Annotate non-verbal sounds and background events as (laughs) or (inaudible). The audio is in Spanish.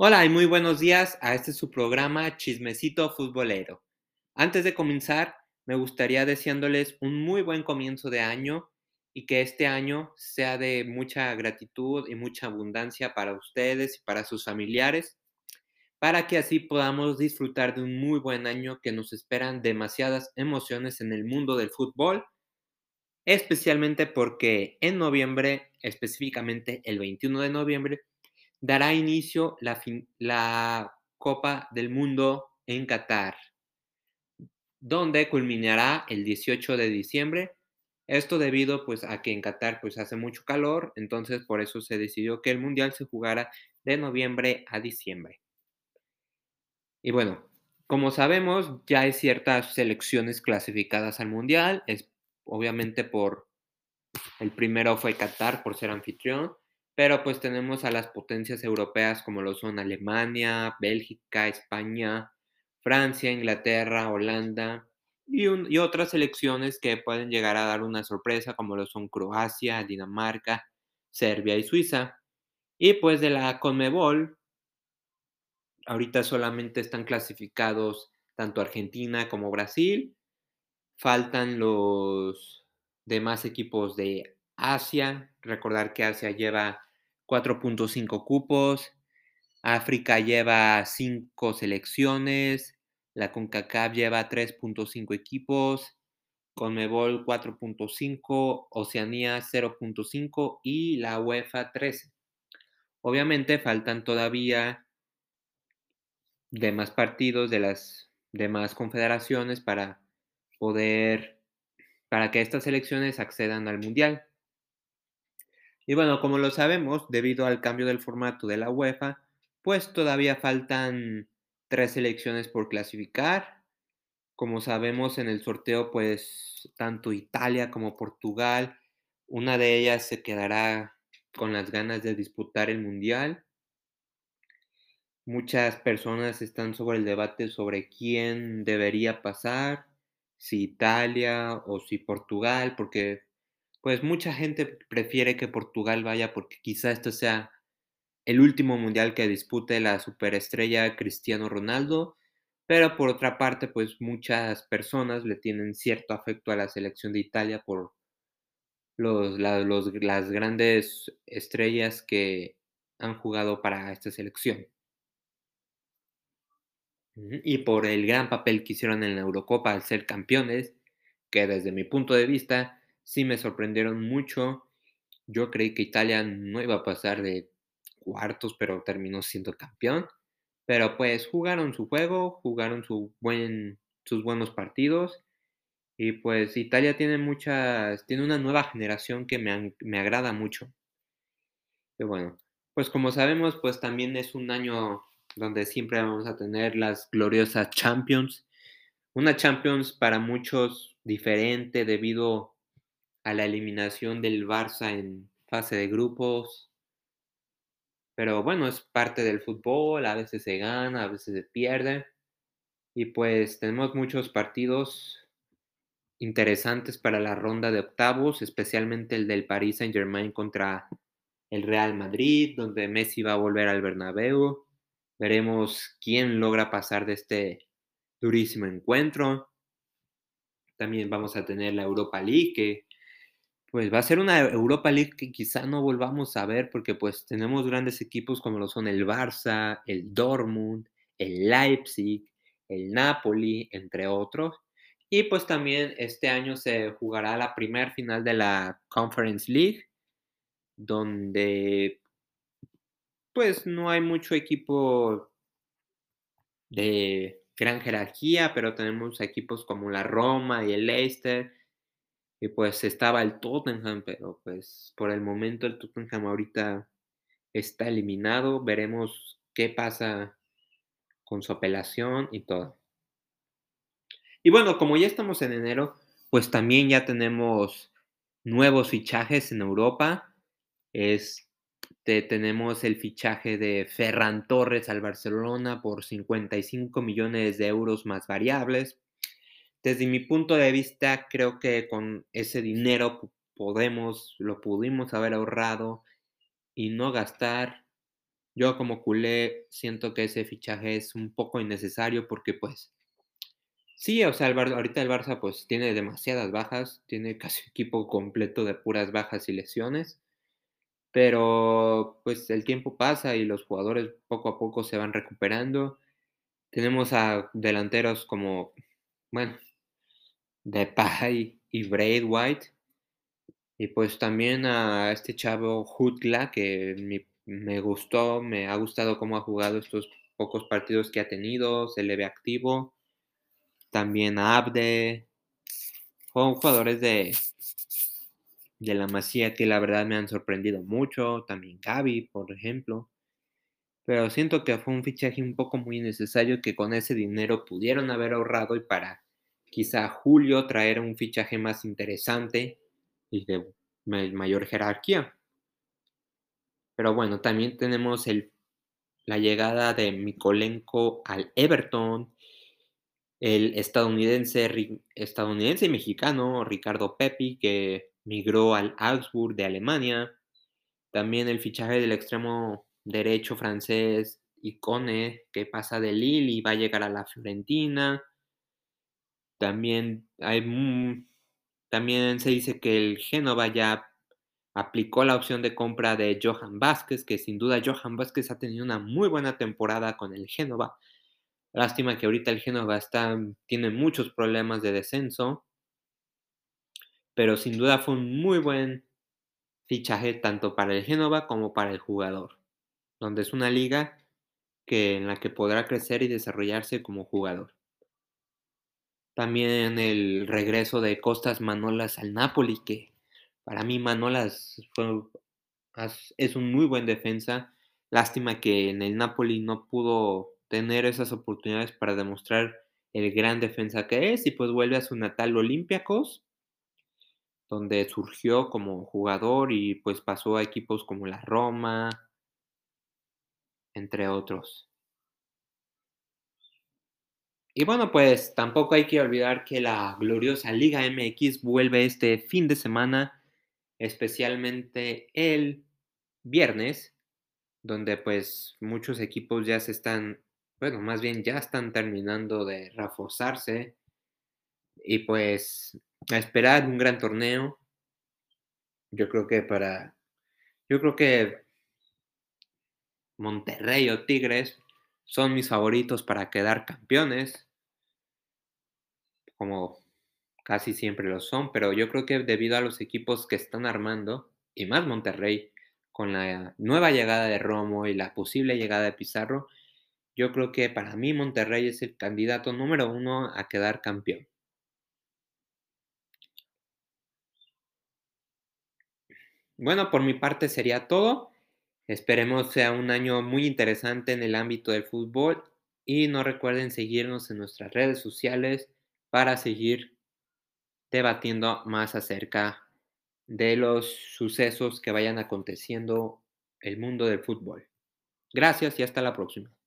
Hola y muy buenos días a este su programa Chismecito Futbolero. Antes de comenzar, me gustaría deseándoles un muy buen comienzo de año y que este año sea de mucha gratitud y mucha abundancia para ustedes y para sus familiares, para que así podamos disfrutar de un muy buen año que nos esperan demasiadas emociones en el mundo del fútbol, especialmente porque en noviembre, específicamente el 21 de noviembre, dará inicio la, Copa del Mundo en Qatar, donde culminará el 18 de diciembre. Esto debido pues a que en Qatar pues hace mucho calor, entonces por eso se decidió que el Mundial se jugara de noviembre a diciembre. Y bueno, como sabemos, ya hay ciertas selecciones clasificadas al Mundial, es obviamente por el primero fue Qatar por ser anfitrión, pero pues tenemos a las potencias europeas como lo son Alemania, Bélgica, España, Francia, Inglaterra, Holanda y, otras selecciones que pueden llegar a dar una sorpresa como lo son Croacia, Dinamarca, Serbia y Suiza. Y pues de la Conmebol, ahorita solamente están clasificados tanto Argentina como Brasil. Faltan los demás equipos de Asia. Recordar que Asia lleva 4.5 cupos. África lleva 5 selecciones. La CONCACAF lleva 3.5 equipos. Conmebol 4.5, Oceanía 0.5 y la UEFA 13. Obviamente faltan todavía demás partidos de las demás confederaciones para poder, para que estas selecciones accedan al Mundial. Y bueno, como lo sabemos, debido al cambio del formato de la UEFA, pues todavía faltan tres selecciones por clasificar. Como sabemos en el sorteo, pues tanto Italia como Portugal, una de ellas se quedará con las ganas de disputar el Mundial. Muchas personas están sobre el debate sobre quién debería pasar, si Italia o si Portugal, porque pues mucha gente prefiere que Portugal vaya porque quizá esto sea el último mundial que dispute la superestrella Cristiano Ronaldo, pero por otra parte, pues muchas personas le tienen cierto afecto a la selección de Italia por los, las grandes estrellas que han jugado para esta selección. Y por el gran papel que hicieron en la Eurocopa al ser campeones, que desde mi punto de vista sí me sorprendieron mucho. Yo creí que Italia no iba a pasar de cuartos, pero terminó siendo campeón. Pero pues jugaron su juego, jugaron su buen, sus buenos partidos. Y pues Italia tiene muchas, tiene una nueva generación que me, me agrada mucho. Y bueno, pues como sabemos, pues también es un año donde siempre vamos a tener las gloriosas Champions. Una Champions para muchos diferente debido a la eliminación del Barça en fase de grupos. Pero bueno, es parte del fútbol, a veces se gana, a veces se pierde. Y pues tenemos muchos partidos interesantes para la ronda de octavos, especialmente el del Paris Saint Germain contra el Real Madrid, donde Messi va a volver al Bernabéu. Veremos quién logra pasar de este durísimo encuentro. También vamos a tener la Europa League, pues va a ser una Europa League que quizá no volvamos a ver porque pues tenemos grandes equipos como lo son el Barça, el Dortmund, el Leipzig, el Napoli, entre otros. Y pues también este año se jugará la primer final de la Conference League, donde pues no hay mucho equipo de gran jerarquía, pero tenemos equipos como la Roma y el Leicester y pues estaba el Tottenham, pero pues por el momento el Tottenham ahorita está eliminado. Veremos qué pasa con su apelación y todo. Y bueno, como ya estamos en enero, pues también ya tenemos nuevos fichajes en Europa. Este, tenemos el fichaje de Ferran Torres al Barcelona por 55 millones de euros más variables. Desde mi punto de vista, creo que con ese dinero podemos, lo pudimos haber ahorrado y no gastar Yo como culé siento que ese fichaje es un poco innecesario porque pues sí, o sea, ahorita el Barça pues tiene demasiadas bajas, tiene casi equipo completo de puras bajas y lesiones, pero pues el tiempo pasa y los jugadores poco a poco se van recuperando. Tenemos a delanteros como, bueno, Depay (laughs) y Braithwaite y pues también a este chavo Jutgla que me gustó, me ha gustado cómo ha jugado estos pocos partidos que ha tenido, se le ve activo. También a Abde, son jugadores de, de la Masía que la verdad me han sorprendido mucho. También Gaby, por ejemplo. Pero siento que fue un fichaje un poco muy necesario que con ese dinero pudieron haber ahorrado y para quizá julio traer un fichaje más interesante y de ma- mayor jerarquía. Pero bueno, también tenemos el, la llegada de Mikolenko al Everton, el estadounidense, estadounidense y mexicano Ricardo Pepi, que migró al Augsburg de Alemania. También el fichaje del extremo derecho francés Icone, que pasa de Lille y va a llegar a la Fiorentina. También, hay, también se dice que el Génova ya aplicó la opción de compra de Johan Vázquez, que sin duda Johan Vázquez ha tenido una muy buena temporada con el Génova. Lástima que ahorita el Génova está, tiene muchos problemas de descenso, pero sin duda fue un muy buen fichaje tanto para el Génova como para el jugador, donde es una liga que, en la que podrá crecer y desarrollarse como jugador. También el regreso de Costas Manolas al Napoli, que para mí Manolas es un muy buen defensa. Lástima que en el Napoli no pudo tener esas oportunidades para demostrar el gran defensa que es y pues vuelve a su natal Olympiacos, donde surgió como jugador y pues pasó a equipos como la Roma, entre otros. Y bueno, pues tampoco hay que olvidar que la gloriosa Liga MX vuelve este fin de semana, especialmente el viernes, donde pues muchos equipos ya se están, bueno, más bien ya están terminando de reforzarse y pues a esperar un gran torneo. Yo creo que para, yo creo que Monterrey o Tigres son mis favoritos para quedar campeones. Como casi siempre lo son, pero yo creo que debido a los equipos que están armando, y más Monterrey, con la nueva llegada de Romo y la posible llegada de Pizarro, yo creo que para mí Monterrey es el candidato número uno a quedar campeón. Bueno, por mi parte sería todo. Esperemos sea un año muy interesante en el ámbito del fútbol y no recuerden seguirnos en nuestras redes sociales para seguir debatiendo más acerca de los sucesos que vayan aconteciendo el mundo del fútbol. Gracias y hasta la próxima.